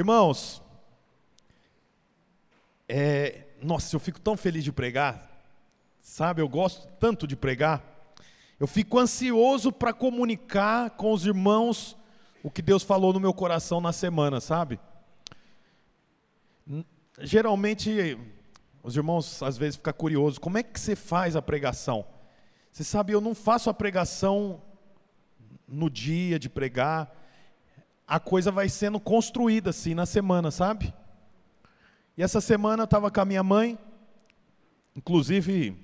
Irmãos, é, nossa, eu fico tão feliz de pregar, sabe? Eu gosto tanto de pregar. Eu fico ansioso para comunicar com os irmãos o que Deus falou no meu coração na semana, sabe? Geralmente, os irmãos às vezes ficam curiosos: como é que você faz a pregação? Você sabe, eu não faço a pregação no dia de pregar, a coisa vai sendo construída assim na semana, sabe? E essa semana eu estava com a minha mãe, inclusive,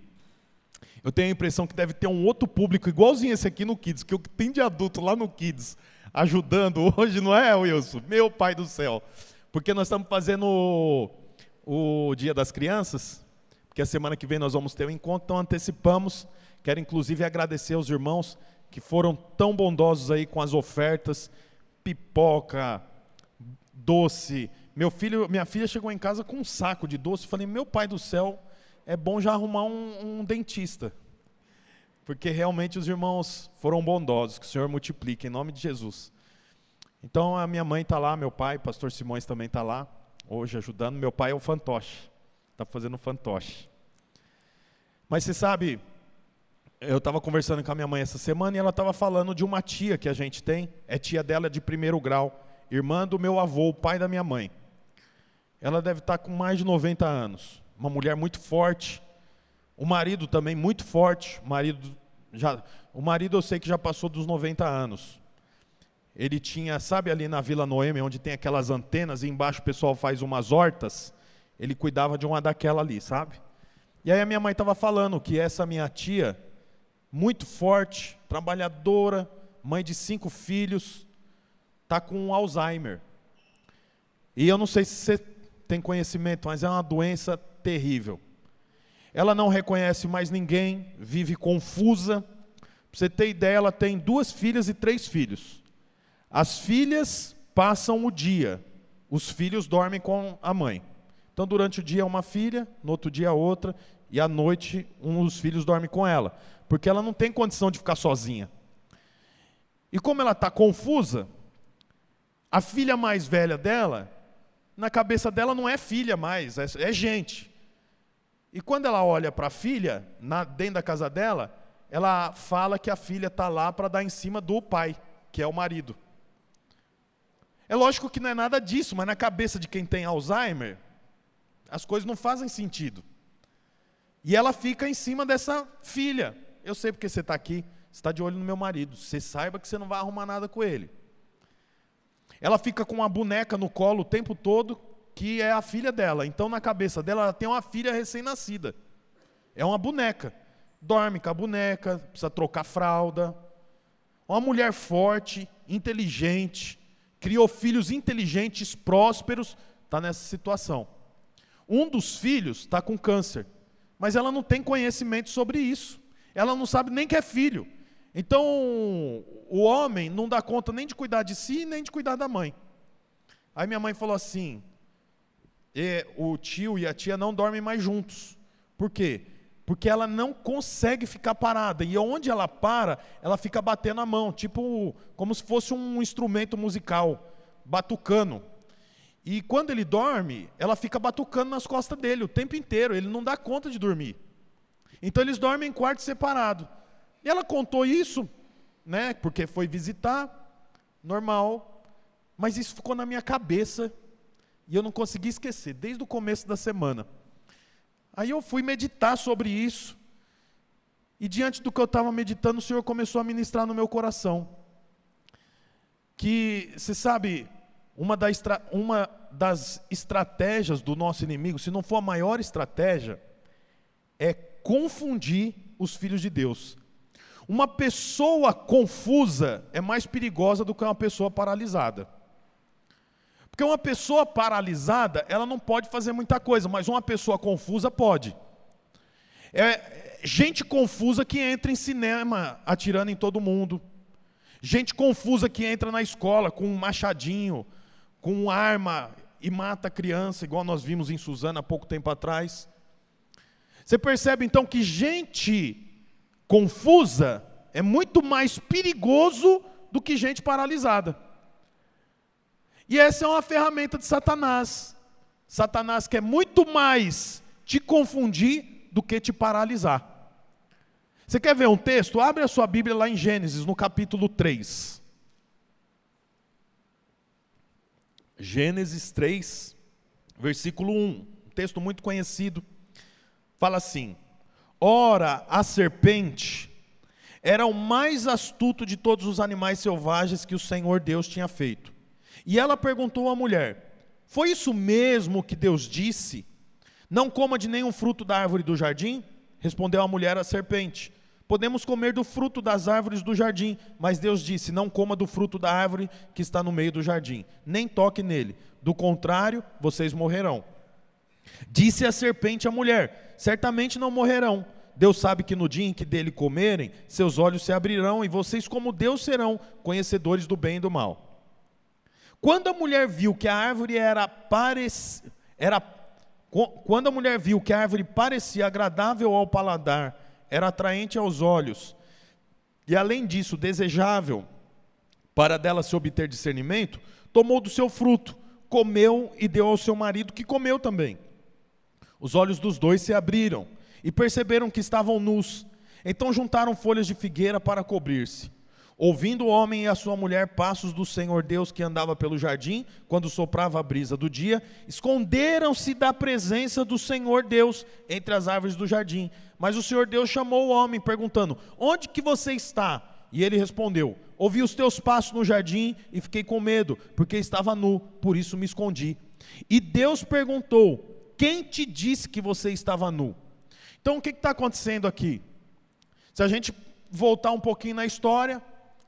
eu tenho a impressão que deve ter um outro público igualzinho esse aqui no Kids, que o que tem de adulto lá no Kids, ajudando hoje, não é, Wilson? Meu pai do céu. Porque nós estamos fazendo o, o Dia das Crianças, porque a semana que vem nós vamos ter um encontro, então antecipamos. Quero inclusive agradecer aos irmãos que foram tão bondosos aí com as ofertas, pipoca, doce. Meu filho, minha filha chegou em casa com um saco de doce. Falei, meu pai do céu, é bom já arrumar um, um dentista, porque realmente os irmãos foram bondosos. Que o Senhor multiplique em nome de Jesus. Então a minha mãe está lá, meu pai, pastor Simões também está lá, hoje ajudando. Meu pai é o fantoche, está fazendo fantoche. Mas você sabe, eu estava conversando com a minha mãe essa semana e ela estava falando de uma tia que a gente tem, é tia dela de primeiro grau, irmã do meu avô, o pai da minha mãe. Ela deve estar tá com mais de 90 anos, uma mulher muito forte, o marido também muito forte, o marido já, o marido eu sei que já passou dos 90 anos. Ele tinha, sabe ali na Vila Noemi, onde tem aquelas antenas e embaixo o pessoal faz umas hortas, ele cuidava de uma daquela ali, sabe? E aí a minha mãe estava falando que essa minha tia, muito forte, trabalhadora, mãe de cinco filhos, está com Alzheimer. E eu não sei se você tem conhecimento, mas é uma doença terrível. Ela não reconhece mais ninguém, vive confusa. Para você ter ideia, ela tem duas filhas e três filhos. As filhas passam o dia, os filhos dormem com a mãe. Então, durante o dia, uma filha, no outro dia, outra, e à noite, um dos filhos dorme com ela porque ela não tem condição de ficar sozinha. E como ela está confusa, a filha mais velha dela, na cabeça dela não é filha mais, é, é gente. E quando ela olha para a filha, na, dentro da casa dela, ela fala que a filha está lá para dar em cima do pai, que é o marido. É lógico que não é nada disso, mas na cabeça de quem tem Alzheimer, as coisas não fazem sentido. E ela fica em cima dessa filha. Eu sei porque você está aqui, você está de olho no meu marido. Você saiba que você não vai arrumar nada com ele. Ela fica com uma boneca no colo o tempo todo, que é a filha dela. Então, na cabeça dela, ela tem uma filha recém-nascida. É uma boneca. Dorme com a boneca, precisa trocar fralda. Uma mulher forte, inteligente, criou filhos inteligentes, prósperos, está nessa situação. Um dos filhos está com câncer, mas ela não tem conhecimento sobre isso ela não sabe nem que é filho. Então, o homem não dá conta nem de cuidar de si, nem de cuidar da mãe. Aí minha mãe falou assim: o tio e a tia não dormem mais juntos. Por quê? Porque ela não consegue ficar parada. E onde ela para, ela fica batendo a mão, tipo como se fosse um instrumento musical, batucando. E quando ele dorme, ela fica batucando nas costas dele o tempo inteiro. Ele não dá conta de dormir. Então eles dormem em quarto separado. E ela contou isso, né? Porque foi visitar, normal. Mas isso ficou na minha cabeça e eu não consegui esquecer desde o começo da semana. Aí eu fui meditar sobre isso. E diante do que eu estava meditando, o Senhor começou a ministrar no meu coração. Que, você sabe, uma, da uma das estratégias do nosso inimigo, se não for a maior estratégia, é confundir os filhos de Deus. Uma pessoa confusa é mais perigosa do que uma pessoa paralisada. Porque uma pessoa paralisada, ela não pode fazer muita coisa, mas uma pessoa confusa pode. É gente confusa que entra em cinema atirando em todo mundo. Gente confusa que entra na escola com um machadinho, com uma arma e mata criança, igual nós vimos em Suzana há pouco tempo atrás. Você percebe então que gente confusa é muito mais perigoso do que gente paralisada. E essa é uma ferramenta de Satanás. Satanás quer muito mais te confundir do que te paralisar. Você quer ver um texto? Abre a sua Bíblia lá em Gênesis, no capítulo 3. Gênesis 3, versículo 1. Um texto muito conhecido. Fala assim: Ora, a serpente era o mais astuto de todos os animais selvagens que o Senhor Deus tinha feito. E ela perguntou à mulher: Foi isso mesmo que Deus disse? Não coma de nenhum fruto da árvore do jardim? Respondeu a mulher à serpente: Podemos comer do fruto das árvores do jardim, mas Deus disse: Não coma do fruto da árvore que está no meio do jardim, nem toque nele, do contrário, vocês morrerão. Disse a serpente à mulher: Certamente não morrerão. Deus sabe que no dia em que dele comerem, seus olhos se abrirão e vocês, como Deus, serão conhecedores do bem e do mal. Quando a mulher viu que a árvore era, era quando a mulher viu que a árvore parecia agradável ao paladar, era atraente aos olhos, e além disso desejável para dela se obter discernimento, tomou do seu fruto, comeu e deu ao seu marido, que comeu também. Os olhos dos dois se abriram e perceberam que estavam nus. Então juntaram folhas de figueira para cobrir-se. Ouvindo o homem e a sua mulher passos do Senhor Deus que andava pelo jardim, quando soprava a brisa do dia, esconderam-se da presença do Senhor Deus entre as árvores do jardim. Mas o Senhor Deus chamou o homem, perguntando: Onde que você está? E ele respondeu: Ouvi os teus passos no jardim e fiquei com medo, porque estava nu, por isso me escondi. E Deus perguntou: Quem te disse que você estava nu? Então o que está acontecendo aqui? Se a gente voltar um pouquinho na história,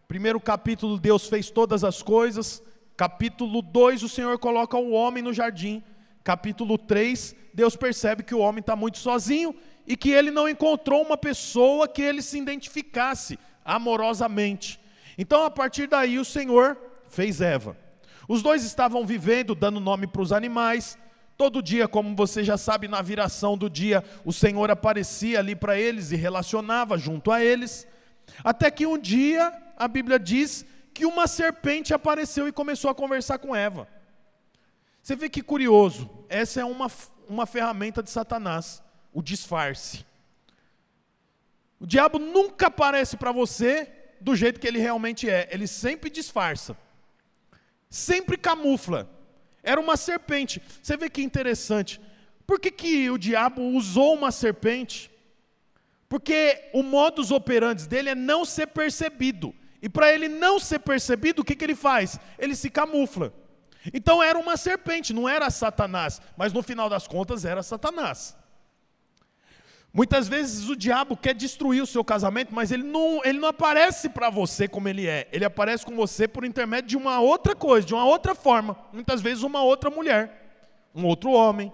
Primeiro capítulo, Deus fez todas as coisas. Capítulo 2, o Senhor coloca o homem no jardim. Capítulo 3, Deus percebe que o homem está muito sozinho e que ele não encontrou uma pessoa que ele se identificasse amorosamente. Então, a partir daí, o Senhor fez Eva. Os dois estavam vivendo, dando nome para os animais. Todo dia, como você já sabe, na viração do dia, o Senhor aparecia ali para eles e relacionava junto a eles. Até que um dia a Bíblia diz que uma serpente apareceu e começou a conversar com Eva. Você vê que curioso, essa é uma, uma ferramenta de Satanás, o disfarce. O diabo nunca aparece para você do jeito que ele realmente é, ele sempre disfarça, sempre camufla. Era uma serpente. Você vê que interessante. Por que, que o diabo usou uma serpente? Porque o modus operandi dele é não ser percebido. E para ele não ser percebido, o que, que ele faz? Ele se camufla. Então era uma serpente, não era Satanás, mas no final das contas era Satanás. Muitas vezes o diabo quer destruir o seu casamento, mas ele não, ele não aparece para você como ele é. Ele aparece com você por intermédio de uma outra coisa, de uma outra forma. Muitas vezes uma outra mulher, um outro homem,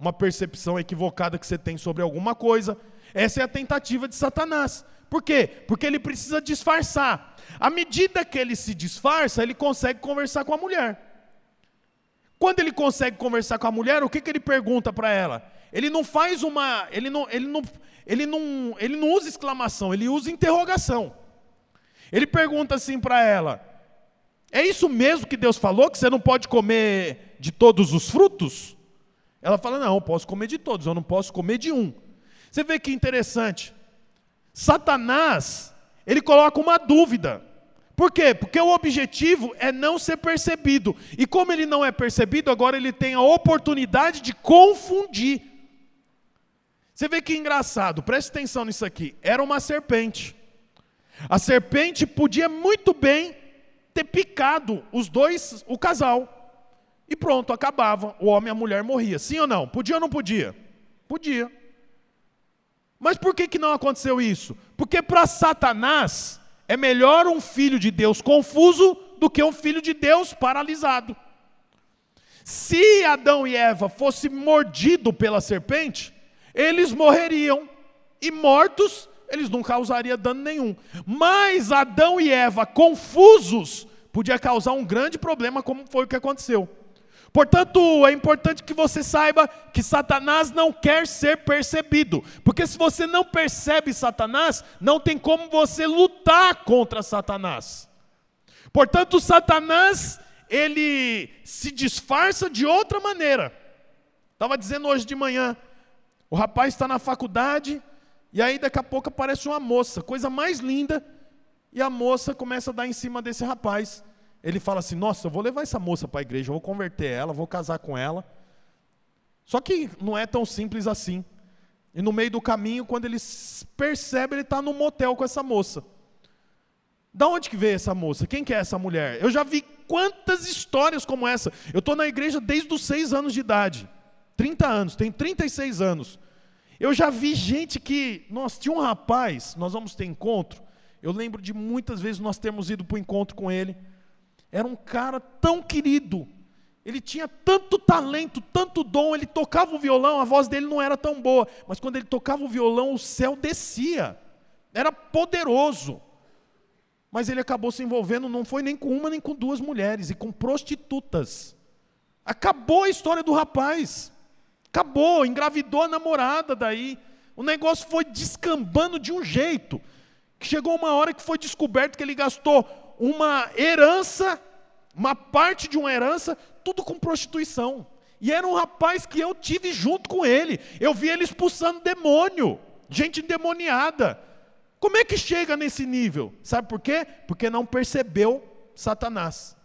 uma percepção equivocada que você tem sobre alguma coisa. Essa é a tentativa de Satanás. Por quê? Porque ele precisa disfarçar. À medida que ele se disfarça, ele consegue conversar com a mulher. Quando ele consegue conversar com a mulher, o que, que ele pergunta para ela? Ele não faz uma. Ele não, ele, não, ele, não, ele não usa exclamação, ele usa interrogação. Ele pergunta assim para ela: É isso mesmo que Deus falou? Que você não pode comer de todos os frutos? Ela fala: Não, eu posso comer de todos, eu não posso comer de um. Você vê que interessante. Satanás, ele coloca uma dúvida. Por quê? Porque o objetivo é não ser percebido. E como ele não é percebido, agora ele tem a oportunidade de confundir. Você vê que engraçado, preste atenção nisso aqui. Era uma serpente. A serpente podia muito bem ter picado os dois, o casal. E pronto, acabava. O homem e a mulher morria. Sim ou não? Podia ou não podia? Podia. Mas por que, que não aconteceu isso? Porque para Satanás é melhor um filho de Deus confuso do que um filho de Deus paralisado. Se Adão e Eva fossem mordidos pela serpente, eles morreriam, e mortos, eles não causariam dano nenhum. Mas Adão e Eva confusos podia causar um grande problema, como foi o que aconteceu. Portanto, é importante que você saiba que Satanás não quer ser percebido, porque se você não percebe Satanás, não tem como você lutar contra Satanás. Portanto, Satanás, ele se disfarça de outra maneira. Estava dizendo hoje de manhã, o rapaz está na faculdade, e aí daqui a pouco aparece uma moça, coisa mais linda, e a moça começa a dar em cima desse rapaz. Ele fala assim: Nossa, eu vou levar essa moça para a igreja, eu vou converter ela, vou casar com ela. Só que não é tão simples assim. E no meio do caminho, quando ele percebe, ele está no motel com essa moça. Da onde que veio essa moça? Quem que é essa mulher? Eu já vi quantas histórias como essa. Eu estou na igreja desde os seis anos de idade. 30 anos, tem 36 anos. Eu já vi gente que, nós tinha um rapaz, nós vamos ter encontro. Eu lembro de muitas vezes nós termos ido para o encontro com ele. Era um cara tão querido, ele tinha tanto talento, tanto dom, ele tocava o violão, a voz dele não era tão boa, mas quando ele tocava o violão, o céu descia. Era poderoso. Mas ele acabou se envolvendo, não foi nem com uma nem com duas mulheres, e com prostitutas. Acabou a história do rapaz. Acabou, engravidou a namorada daí. O negócio foi descambando de um jeito, que chegou uma hora que foi descoberto que ele gastou uma herança, uma parte de uma herança, tudo com prostituição. E era um rapaz que eu tive junto com ele. Eu vi ele expulsando demônio, gente endemoniada. Como é que chega nesse nível? Sabe por quê? Porque não percebeu Satanás.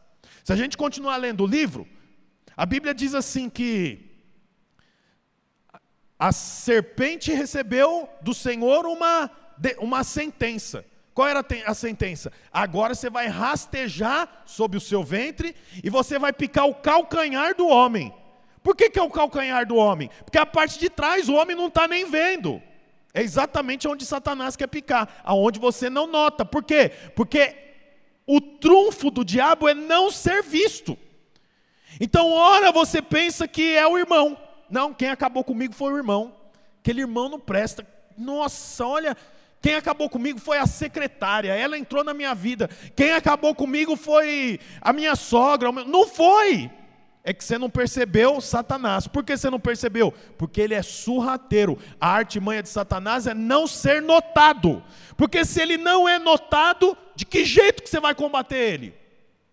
Se a gente continuar lendo o livro, a Bíblia diz assim que a serpente recebeu do Senhor uma, uma sentença. Qual era a sentença? Agora você vai rastejar sobre o seu ventre e você vai picar o calcanhar do homem. Por que, que é o calcanhar do homem? Porque a parte de trás o homem não está nem vendo. É exatamente onde Satanás quer picar, aonde você não nota. Por quê? Porque o trunfo do diabo é não ser visto. Então, ora você pensa que é o irmão. Não, quem acabou comigo foi o irmão. Aquele irmão não presta. Nossa, olha, quem acabou comigo foi a secretária, ela entrou na minha vida. Quem acabou comigo foi a minha sogra. Não foi! É que você não percebeu Satanás. Por que você não percebeu? Porque ele é surrateiro. A artimanha de Satanás é não ser notado. Porque se ele não é notado, de que jeito que você vai combater ele?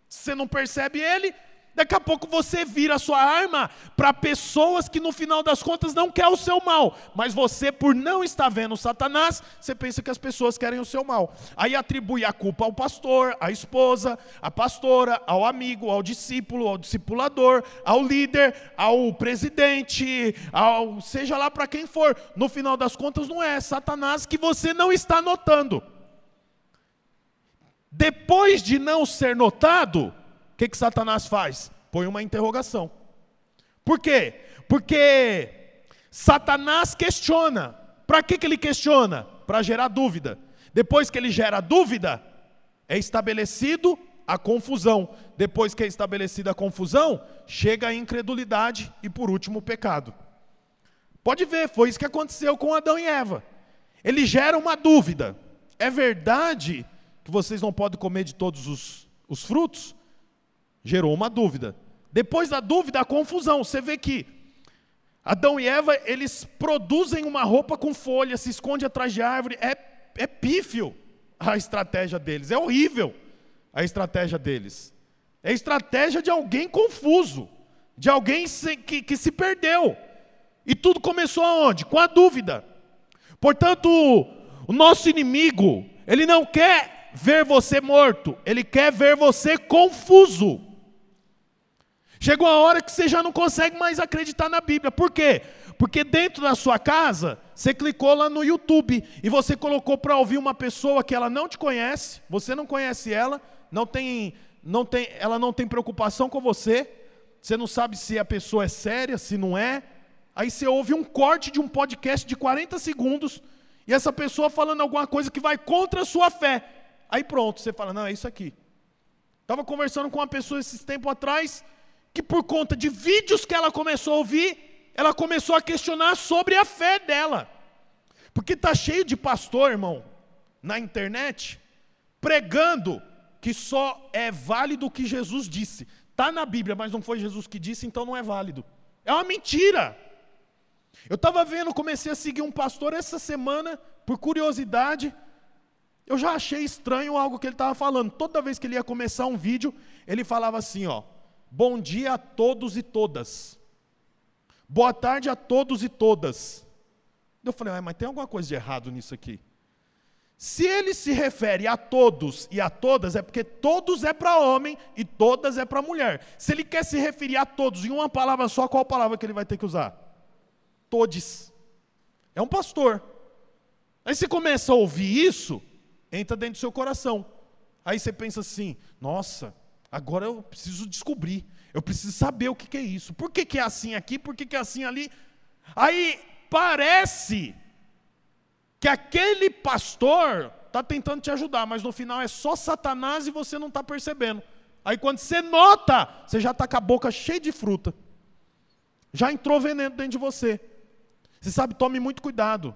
Se você não percebe ele, Daqui a pouco você vira a sua arma para pessoas que no final das contas não querem o seu mal, mas você, por não estar vendo Satanás, você pensa que as pessoas querem o seu mal. Aí atribui a culpa ao pastor, à esposa, à pastora, ao amigo, ao discípulo, ao discipulador, ao líder, ao presidente, ao seja lá para quem for. No final das contas, não é Satanás que você não está notando. Depois de não ser notado, que, que Satanás faz? Põe uma interrogação. Por quê? Porque Satanás questiona. Para que, que ele questiona? Para gerar dúvida. Depois que ele gera dúvida, é estabelecido a confusão. Depois que é estabelecida a confusão, chega a incredulidade e, por último, o pecado. Pode ver, foi isso que aconteceu com Adão e Eva. Ele gera uma dúvida. É verdade que vocês não podem comer de todos os, os frutos? Gerou uma dúvida. Depois da dúvida, a confusão. Você vê que Adão e Eva, eles produzem uma roupa com folha, se esconde atrás de árvore. É, é pífio a estratégia deles, é horrível a estratégia deles. É a estratégia de alguém confuso, de alguém que, que se perdeu. E tudo começou aonde? Com a dúvida. Portanto, o nosso inimigo, ele não quer ver você morto, ele quer ver você confuso. Chegou a hora que você já não consegue mais acreditar na Bíblia. Por quê? Porque dentro da sua casa, você clicou lá no YouTube e você colocou para ouvir uma pessoa que ela não te conhece, você não conhece ela, não tem, não tem, ela não tem preocupação com você, você não sabe se a pessoa é séria, se não é. Aí você ouve um corte de um podcast de 40 segundos e essa pessoa falando alguma coisa que vai contra a sua fé. Aí pronto, você fala: "Não, é isso aqui". Estava conversando com uma pessoa esses tempo atrás, que por conta de vídeos que ela começou a ouvir, ela começou a questionar sobre a fé dela. Porque está cheio de pastor, irmão, na internet, pregando que só é válido o que Jesus disse. Está na Bíblia, mas não foi Jesus que disse, então não é válido. É uma mentira. Eu estava vendo, comecei a seguir um pastor essa semana, por curiosidade. Eu já achei estranho algo que ele estava falando. Toda vez que ele ia começar um vídeo, ele falava assim: ó, Bom dia a todos e todas. Boa tarde a todos e todas. Eu falei, ah, mas tem alguma coisa de errado nisso aqui. Se ele se refere a todos e a todas, é porque todos é para homem e todas é para mulher. Se ele quer se referir a todos em uma palavra só, qual palavra que ele vai ter que usar? Todes. É um pastor. Aí você começa a ouvir isso, entra dentro do seu coração. Aí você pensa assim: nossa, agora eu preciso descobrir, eu preciso saber o que, é isso. Por que, que é assim aqui? Por que, que é assim ali? Aí parece que aquele pastor está tentando te ajudar, mas no final é só Satanás e você não está percebendo. Aí quando você nota, você já está com a boca cheia de fruta. Já entrou veneno dentro de você. Você sabe, tome muito cuidado.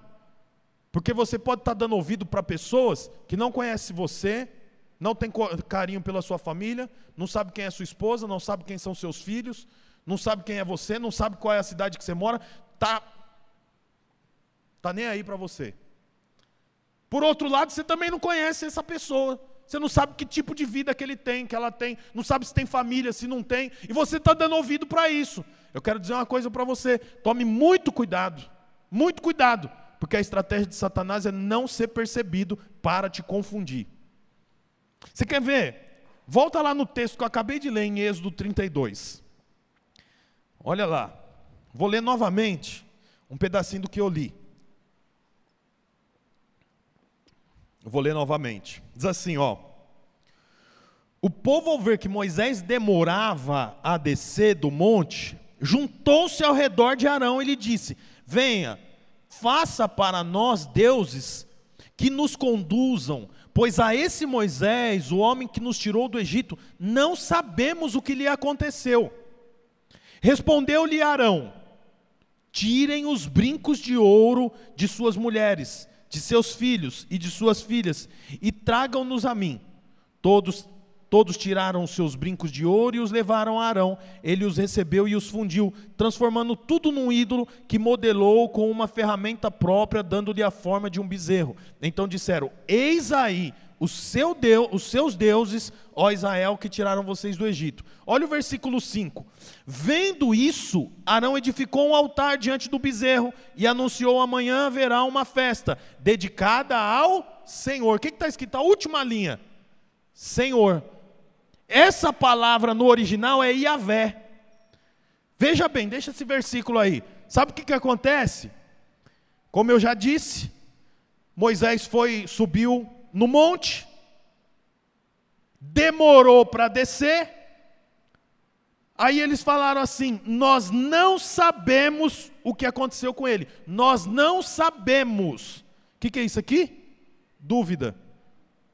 Porque você pode estar tá dando ouvido para pessoas que não conhecem você, não tem carinho pela sua família, não sabe quem é sua esposa, não sabe quem são seus filhos, não sabe quem é você, não sabe qual é a cidade que você mora, tá tá nem aí para você. Por outro lado, você também não conhece essa pessoa. Você não sabe que tipo de vida que ele tem, que ela tem, não sabe se tem família, se não tem, e você está dando ouvido para isso. Eu quero dizer uma coisa para você: tome muito cuidado, muito cuidado, porque a estratégia de Satanás é não ser percebido para te confundir. Você quer ver? Volta lá no texto que eu acabei de ler em Êxodo 32. Olha lá, vou ler novamente um pedacinho do que eu li. Vou ler novamente. Diz assim, ó. O povo, ao ver que Moisés demorava a descer do monte, juntou-se ao redor de Arão e lhe disse: Venha, faça para nós deuses que nos conduzam, pois a esse Moisés, o homem que nos tirou do Egito, não sabemos o que lhe aconteceu. Respondeu-lhe Arão: Tirem os brincos de ouro de suas mulheres de seus filhos e de suas filhas, e tragam-nos a mim. Todos, todos tiraram os seus brincos de ouro e os levaram a Arão. Ele os recebeu e os fundiu, transformando tudo num ídolo que modelou com uma ferramenta própria, dando-lhe a forma de um bezerro. Então disseram: Eis aí o seu Deus, os seus deuses, ó Israel, que tiraram vocês do Egito. Olha o versículo 5. Vendo isso, Arão edificou um altar diante do bezerro e anunciou: amanhã haverá uma festa dedicada ao Senhor. O que está escrito? A última linha: Senhor. Essa palavra no original é Yahvé. Veja bem, deixa esse versículo aí. Sabe o que, que acontece? Como eu já disse, Moisés foi, subiu no monte, demorou para descer, aí eles falaram assim: Nós não sabemos o que aconteceu com ele, nós não sabemos. O que, que é isso aqui? Dúvida.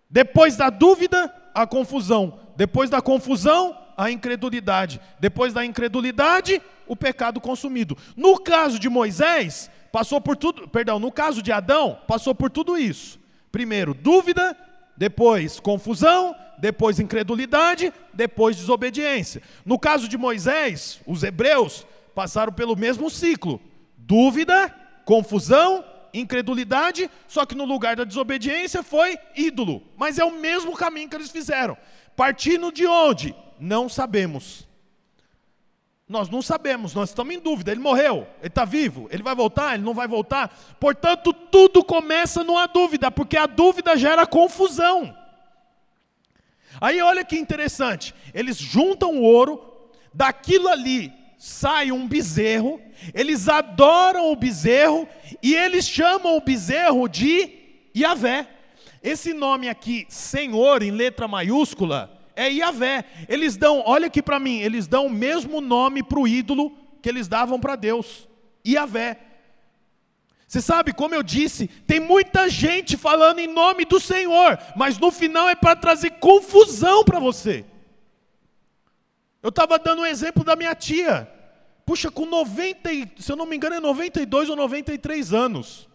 Depois da dúvida, a confusão. Depois da confusão, a incredulidade. Depois da incredulidade, o pecado consumido. No caso de Moisés, passou por tudo, perdão, no caso de Adão, passou por tudo isso. Primeiro, dúvida, depois confusão, depois incredulidade, depois desobediência. No caso de Moisés, os hebreus passaram pelo mesmo ciclo: dúvida, confusão, incredulidade, só que no lugar da desobediência foi ídolo. Mas é o mesmo caminho que eles fizeram. Partindo de onde? Não sabemos. Nós não sabemos, nós estamos em dúvida. Ele morreu, ele está vivo, ele vai voltar, ele não vai voltar. Portanto, tudo começa numa dúvida, porque a dúvida gera confusão. Aí olha que interessante, eles juntam o ouro, daquilo ali sai um bezerro, eles adoram o bezerro e eles chamam o bezerro de Yahvé. Esse nome aqui, Senhor, em letra maiúscula, é Yahvé. Eles dão, olha aqui para mim, eles dão o mesmo nome para o ídolo que eles davam para Deus, Yahvé. Você sabe, como eu disse, tem muita gente falando em nome do Senhor, mas no final é para trazer confusão para você. Eu estava dando um exemplo da minha tia. Puxa, com 90, se eu não me engano, é 92 ou 93 anos.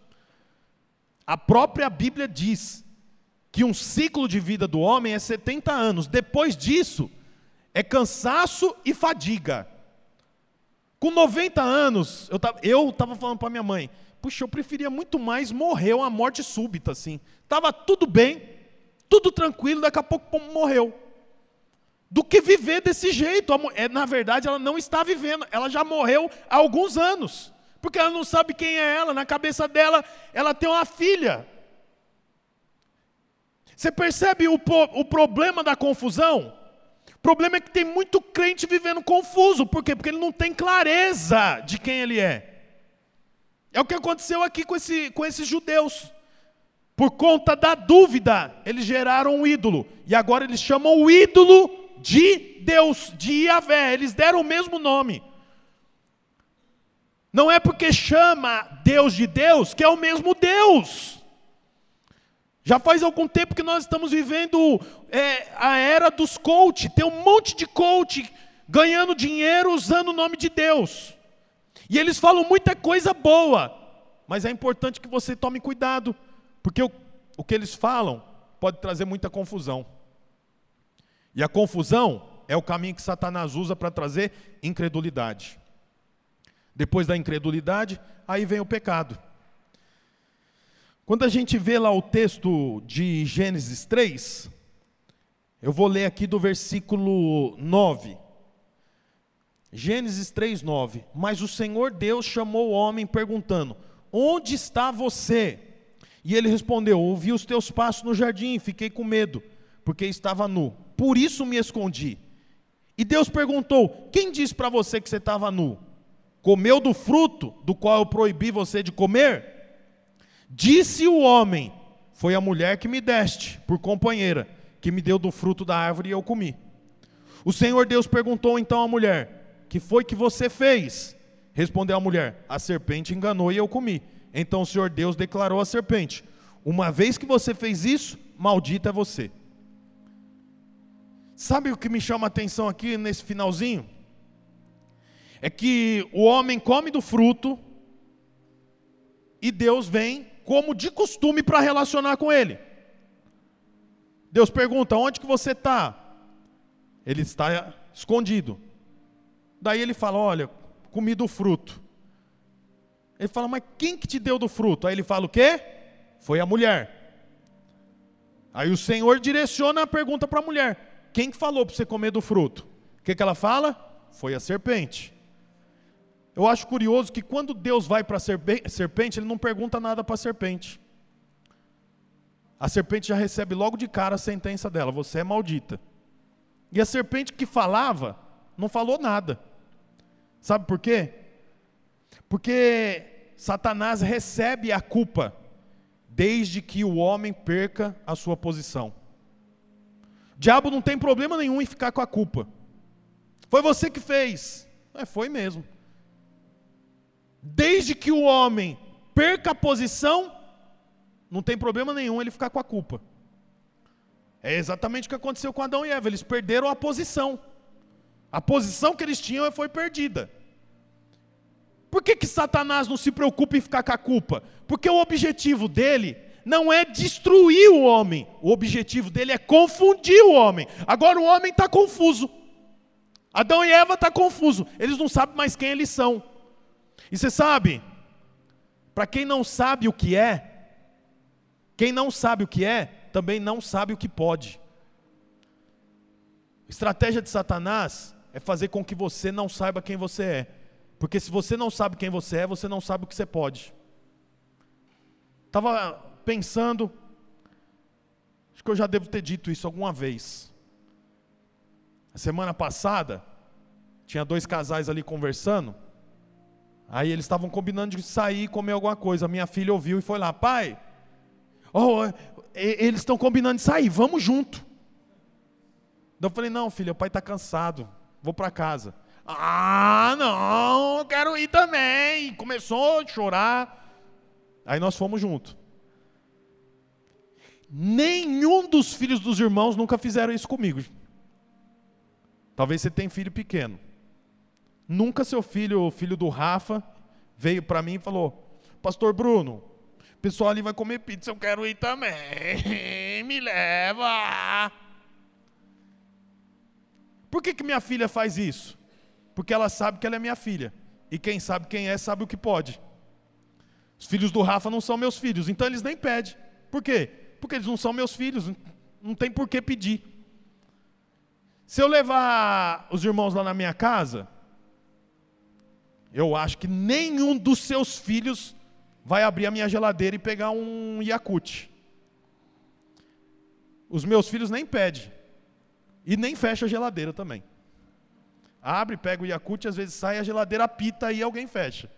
A própria Bíblia diz que um ciclo de vida do homem é 70 anos. Depois disso, é cansaço e fadiga. Com 90 anos, eu estava falando para minha mãe, puxa, eu preferia muito mais morrer uma morte súbita, assim. Estava tudo bem, tudo tranquilo, daqui a pouco morreu. do que viver desse jeito. É, na verdade, ela não está vivendo, ela já morreu há alguns anos, porque ela não sabe quem é ela. Na cabeça dela, ela tem uma filha. Você percebe o, o problema da confusão? O problema é que tem muito crente vivendo confuso. Por quê? Porque ele não tem clareza de quem ele é. É o que aconteceu aqui com, esse, com esses judeus. Por conta da dúvida, eles geraram um ídolo. E agora eles chamam o ídolo de Deus, de Yahvé. Eles deram o mesmo nome. Não é porque chama Deus de Deus que é o mesmo Deus. Já faz algum tempo que nós estamos vivendo é, a era dos coach. Tem um monte de coach ganhando dinheiro usando o nome de Deus. E eles falam muita coisa boa, mas é importante que você tome cuidado, porque o, o que eles falam pode trazer muita confusão. E a confusão é o caminho que Satanás usa para trazer incredulidade. Depois da incredulidade, aí vem o pecado. Quando a gente vê lá o texto de Gênesis 3, eu vou ler aqui do versículo 9. Gênesis 3, 9. Mas o Senhor Deus chamou o homem perguntando: Onde está você? E ele respondeu: Ouvi os teus passos no jardim, fiquei com medo, porque estava nu por isso me escondi. E Deus perguntou: Quem disse para você que você estava nu? Comeu do fruto do qual eu proibi você de comer? Disse o homem: Foi a mulher que me deste por companheira, que me deu do fruto da árvore e eu comi. O Senhor Deus perguntou então à mulher: Que foi que você fez? Respondeu a mulher: A serpente enganou e eu comi. Então o Senhor Deus declarou à serpente: Uma vez que você fez isso, maldita é você. Sabe o que me chama a atenção aqui nesse finalzinho? É que o homem come do fruto e Deus vem como de costume para relacionar com ele. Deus pergunta: onde que você está? Ele está escondido. Daí ele fala: olha, comi do fruto. Ele fala: mas quem que te deu do fruto? Aí ele fala: o quê? Foi a mulher. Aí o Senhor direciona a pergunta para a mulher: quem falou para você comer do fruto? O que, que ela fala? Foi a serpente. Eu acho curioso que quando Deus vai para a serpente, ele não pergunta nada para a serpente. A serpente já recebe logo de cara a sentença dela: você é maldita. E a serpente que falava, não falou nada. Sabe por quê? Porque Satanás recebe a culpa desde que o homem perca a sua posição. O diabo não tem problema nenhum em ficar com a culpa. Foi você que fez. É, foi mesmo. Desde que o homem perca a posição, não tem problema nenhum ele ficar com a culpa. É exatamente o que aconteceu com Adão e Eva. Eles perderam a posição. A posição que eles tinham foi perdida. Por que, que Satanás não se preocupa em ficar com a culpa? Porque o objetivo dele não é destruir o homem, o objetivo dele é confundir o homem. Agora o homem está confuso. Adão e Eva estão tá confusos, eles não sabem mais quem eles são. E você sabe, para quem não sabe o que é, quem não sabe o que é, também não sabe o que pode. A estratégia de Satanás é fazer com que você não saiba quem você é. Porque se você não sabe quem você é, você não sabe o que você pode. Estava pensando, acho que eu já devo ter dito isso alguma vez. A semana passada, tinha dois casais ali conversando, aí eles estavam combinando de sair e comer alguma coisa. Minha filha ouviu e foi lá, pai, oh, eles estão combinando de sair, vamos junto. Eu falei, não, filha, o pai está cansado, vou para casa. Ah, não, quero ir também. Começou a chorar. Aí nós fomos juntos. Nenhum dos filhos dos irmãos nunca fizeram isso comigo. Talvez você tenha filho pequeno. Nunca seu filho, o filho do Rafa, veio para mim e falou: Pastor Bruno, o pessoal ali vai comer pizza, eu quero ir também. Me leva. Por que, que minha filha faz isso? Porque ela sabe que ela é minha filha. E quem sabe quem é, sabe o que pode. Os filhos do Rafa não são meus filhos, então eles nem pedem. Por quê? Porque eles não são meus filhos, não tem por que pedir. Se eu levar os irmãos lá na minha casa, eu acho que nenhum dos seus filhos vai abrir a minha geladeira e pegar um Yakut. Os meus filhos nem pedem. E nem fecha a geladeira também. Abre, pega o Yakut, às vezes sai, a geladeira apita e alguém fecha.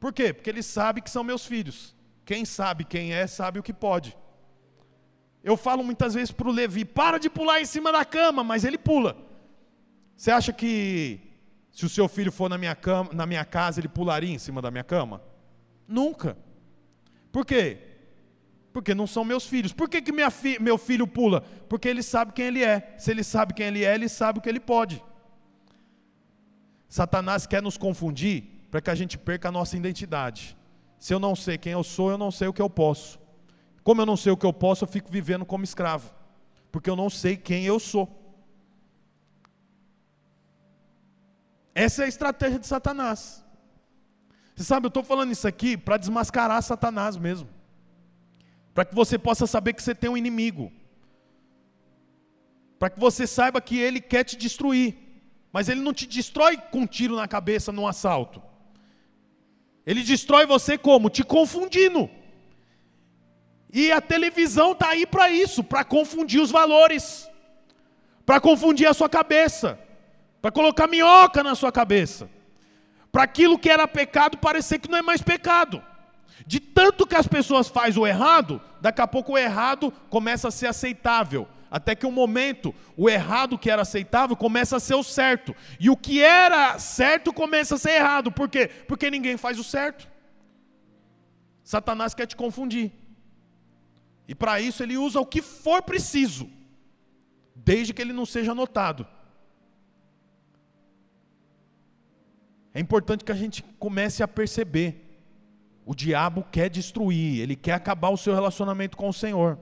Por quê? Porque eles sabem que são meus filhos. Quem sabe quem é, sabe o que pode. Eu falo muitas vezes para o Levi: para de pular em cima da cama, mas ele pula. Você acha que se o seu filho for na minha, cama, na minha casa, ele pularia em cima da minha cama? Nunca. Por quê? Porque não são meus filhos. Por que, que fi, meu filho pula? Porque ele sabe quem ele é. Se ele sabe quem ele é, ele sabe o que ele pode. Satanás quer nos confundir para que a gente perca a nossa identidade. Se eu não sei quem eu sou, eu não sei o que eu posso. Como eu não sei o que eu posso, eu fico vivendo como escravo, porque eu não sei quem eu sou. Essa é a estratégia de Satanás. Você sabe, eu estou falando isso aqui para desmascarar Satanás mesmo. Para que você possa saber que você tem um inimigo. Para que você saiba que ele quer te destruir. Mas ele não te destrói com um tiro na cabeça num assalto. Ele destrói você como? Te confundindo. E a televisão está aí para isso, para confundir os valores, para confundir a sua cabeça, para colocar minhoca na sua cabeça, para aquilo que era pecado parecer que não é mais pecado. De tanto que as pessoas fazem o errado, daqui a pouco o errado começa a ser aceitável. Até que um momento, o errado que era aceitável começa a ser o certo. E o que era certo começa a ser errado. Por quê? Porque ninguém faz o certo. Satanás quer te confundir. E para isso ele usa o que for preciso, desde que ele não seja notado. É importante que a gente comece a perceber. O diabo quer destruir, ele quer acabar o seu relacionamento com o Senhor.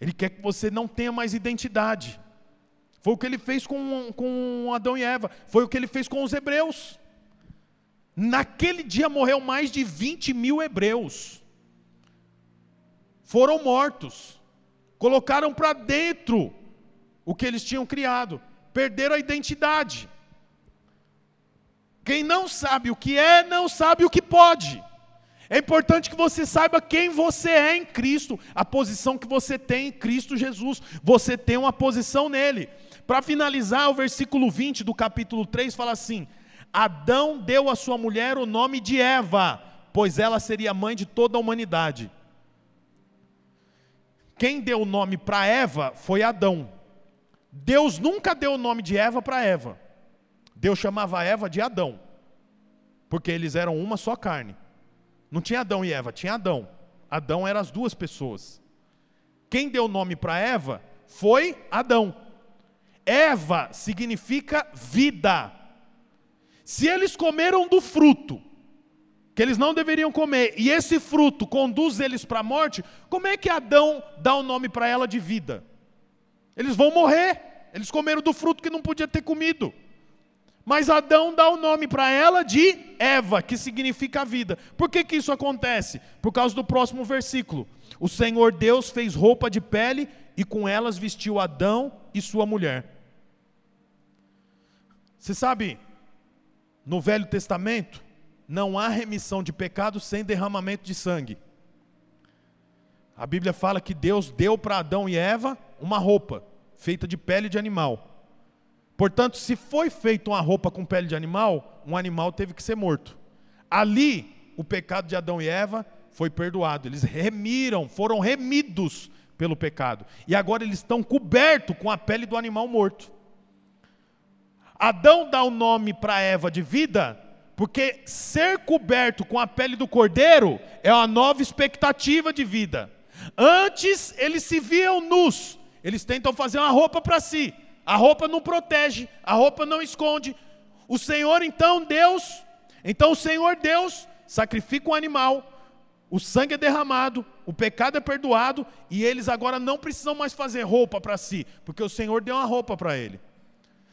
Ele quer que você não tenha mais identidade. Foi o que ele fez com, com Adão e Eva, foi o que ele fez com os hebreus. Naquele dia morreu mais de 20 mil hebreus foram mortos, colocaram para dentro o que eles tinham criado, perderam a identidade. Quem não sabe o que é, não sabe o que pode. É importante que você saiba quem você é em Cristo, a posição que você tem em Cristo Jesus. Você tem uma posição nele. Para finalizar, o versículo 20 do capítulo 3 fala assim: Adão deu à sua mulher o nome de Eva, pois ela seria mãe de toda a humanidade. Quem deu o nome para Eva foi Adão. Deus nunca deu o nome de Eva para Eva. Deus chamava Eva de Adão, porque eles eram uma só carne. Não tinha Adão e Eva, tinha Adão. Adão eram as duas pessoas. Quem deu o nome para Eva foi Adão. Eva significa vida. Se eles comeram do fruto que eles não deveriam comer, e esse fruto conduz eles para a morte, como é que Adão dá o nome para ela de vida? Eles vão morrer, eles comeram do fruto que não podia ter comido. Mas Adão dá o nome para ela de Eva, que significa vida. Por que, que isso acontece? Por causa do próximo versículo. O Senhor Deus fez roupa de pele e com elas vestiu Adão e sua mulher. Você sabe, no Velho Testamento, não há remissão de pecados sem derramamento de sangue. A Bíblia fala que Deus deu para Adão e Eva uma roupa feita de pele de animal. Portanto, se foi feita uma roupa com pele de animal, um animal teve que ser morto. Ali, o pecado de Adão e Eva foi perdoado. Eles remiram, foram remidos pelo pecado. E agora eles estão cobertos com a pele do animal morto. Adão dá o nome para Eva de vida porque ser coberto com a pele do cordeiro é uma nova expectativa de vida. Antes eles se viam nus, eles tentam fazer uma roupa para si. A roupa não protege, a roupa não esconde. O Senhor então Deus, então o Senhor Deus sacrifica um animal, o sangue é derramado, o pecado é perdoado e eles agora não precisam mais fazer roupa para si, porque o Senhor deu uma roupa para ele.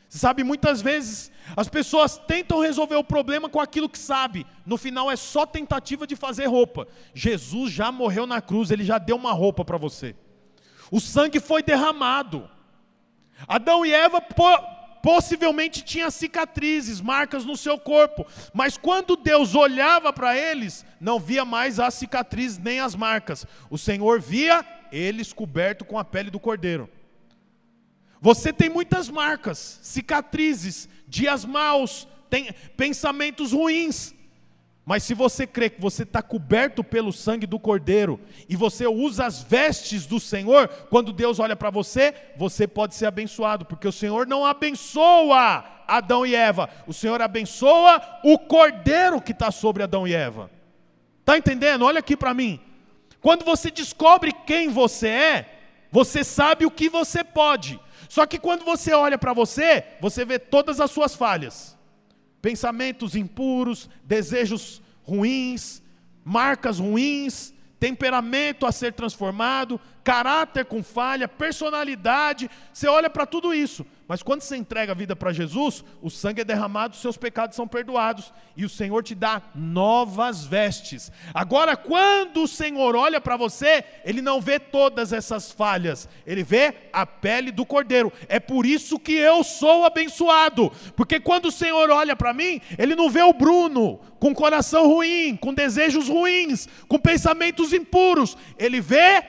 Você sabe, muitas vezes as pessoas tentam resolver o problema com aquilo que sabe. No final é só tentativa de fazer roupa. Jesus já morreu na cruz, ele já deu uma roupa para você. O sangue foi derramado. Adão e Eva possivelmente tinham cicatrizes, marcas no seu corpo, mas quando Deus olhava para eles, não via mais as cicatrizes nem as marcas. O Senhor via eles cobertos com a pele do cordeiro. Você tem muitas marcas, cicatrizes, dias maus, tem pensamentos ruins. Mas se você crê que você está coberto pelo sangue do Cordeiro e você usa as vestes do Senhor, quando Deus olha para você, você pode ser abençoado, porque o Senhor não abençoa Adão e Eva, o Senhor abençoa o Cordeiro que está sobre Adão e Eva. Está entendendo? Olha aqui para mim. Quando você descobre quem você é, você sabe o que você pode. Só que quando você olha para você, você vê todas as suas falhas pensamentos impuros, desejos ruins, marcas ruins, temperamento a ser transformado, caráter com falha, personalidade. Você olha para tudo isso, mas quando você entrega a vida para Jesus, o sangue é derramado, seus pecados são perdoados e o Senhor te dá novas vestes. Agora, quando o Senhor olha para você, ele não vê todas essas falhas, ele vê a pele do cordeiro. É por isso que eu sou abençoado, porque quando o Senhor olha para mim, ele não vê o Bruno com coração ruim, com desejos ruins, com pensamentos impuros, ele vê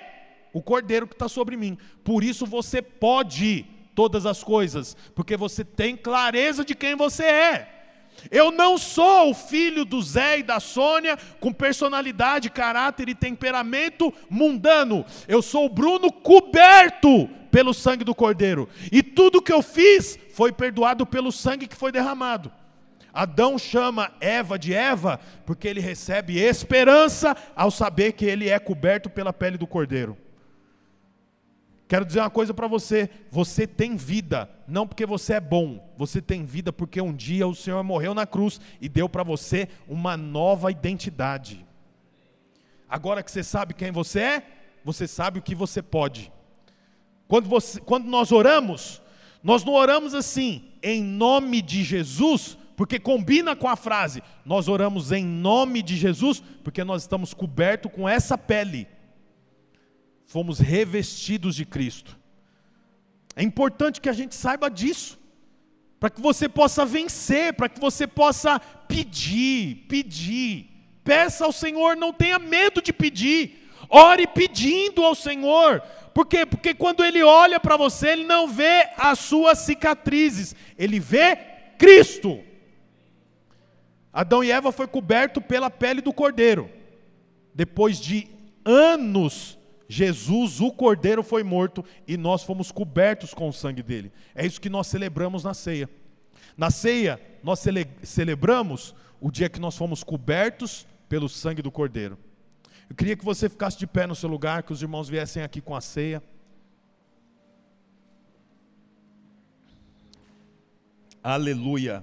o cordeiro que está sobre mim. Por isso você pode todas as coisas, porque você tem clareza de quem você é. Eu não sou o filho do Zé e da Sônia com personalidade, caráter e temperamento mundano. Eu sou o Bruno coberto pelo sangue do Cordeiro. E tudo que eu fiz foi perdoado pelo sangue que foi derramado. Adão chama Eva de Eva porque ele recebe esperança ao saber que ele é coberto pela pele do Cordeiro. Quero dizer uma coisa para você: você tem vida, não porque você é bom, você tem vida porque um dia o Senhor morreu na cruz e deu para você uma nova identidade. Agora que você sabe quem você é, você sabe o que você pode. Quando, você, quando nós oramos, nós não oramos assim, em nome de Jesus, porque combina com a frase, nós oramos em nome de Jesus, porque nós estamos cobertos com essa pele fomos revestidos de Cristo. É importante que a gente saiba disso, para que você possa vencer, para que você possa pedir, pedir. Peça ao Senhor, não tenha medo de pedir. Ore pedindo ao Senhor. Por quê? Porque quando Ele olha para você, Ele não vê as suas cicatrizes, Ele vê Cristo. Adão e Eva foi coberto pela pele do cordeiro. Depois de anos Jesus, o Cordeiro, foi morto e nós fomos cobertos com o sangue dele. É isso que nós celebramos na ceia. Na ceia, nós cele celebramos o dia que nós fomos cobertos pelo sangue do Cordeiro. Eu queria que você ficasse de pé no seu lugar, que os irmãos viessem aqui com a ceia. Aleluia.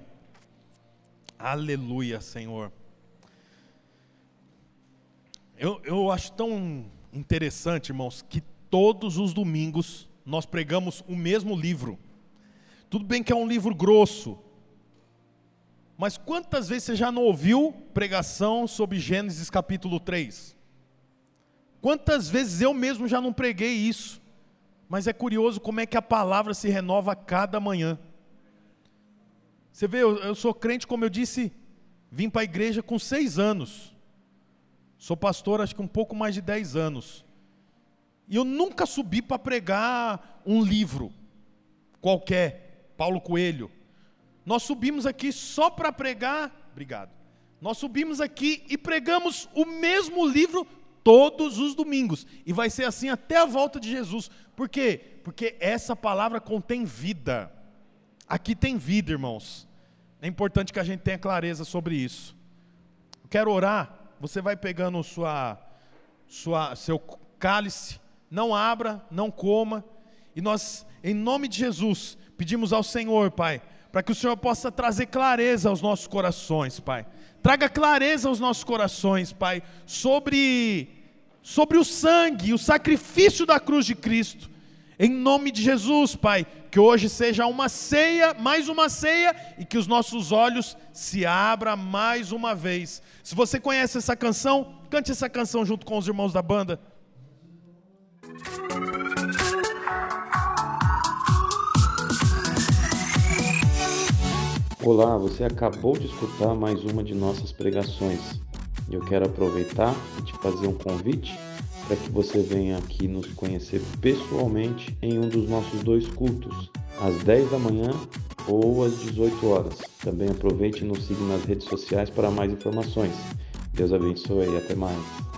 Aleluia, Senhor. Eu, eu acho tão interessante, irmãos, que todos os domingos nós pregamos o mesmo livro. Tudo bem que é um livro grosso, mas quantas vezes você já não ouviu pregação sobre Gênesis capítulo 3? Quantas vezes eu mesmo já não preguei isso? Mas é curioso como é que a palavra se renova a cada manhã. Você vê, eu, eu sou crente, como eu disse, vim para a igreja com seis anos. Sou pastor acho que um pouco mais de 10 anos. E eu nunca subi para pregar um livro qualquer, Paulo Coelho. Nós subimos aqui só para pregar, obrigado. Nós subimos aqui e pregamos o mesmo livro todos os domingos. E vai ser assim até a volta de Jesus. Por quê? Porque essa palavra contém vida. Aqui tem vida, irmãos. É importante que a gente tenha clareza sobre isso. Eu quero orar você vai pegando sua, sua, seu cálice, não abra, não coma, e nós, em nome de Jesus, pedimos ao Senhor, Pai, para que o Senhor possa trazer clareza aos nossos corações, Pai. Traga clareza aos nossos corações, Pai, sobre, sobre o sangue, o sacrifício da cruz de Cristo. Em nome de Jesus, Pai, que hoje seja uma ceia, mais uma ceia, e que os nossos olhos se abram mais uma vez. Se você conhece essa canção, cante essa canção junto com os irmãos da banda. Olá, você acabou de escutar mais uma de nossas pregações. Eu quero aproveitar e te fazer um convite para que você venha aqui nos conhecer pessoalmente em um dos nossos dois cultos, às 10 da manhã ou às 18 horas. Também aproveite e nos siga nas redes sociais para mais informações. Deus abençoe e até mais.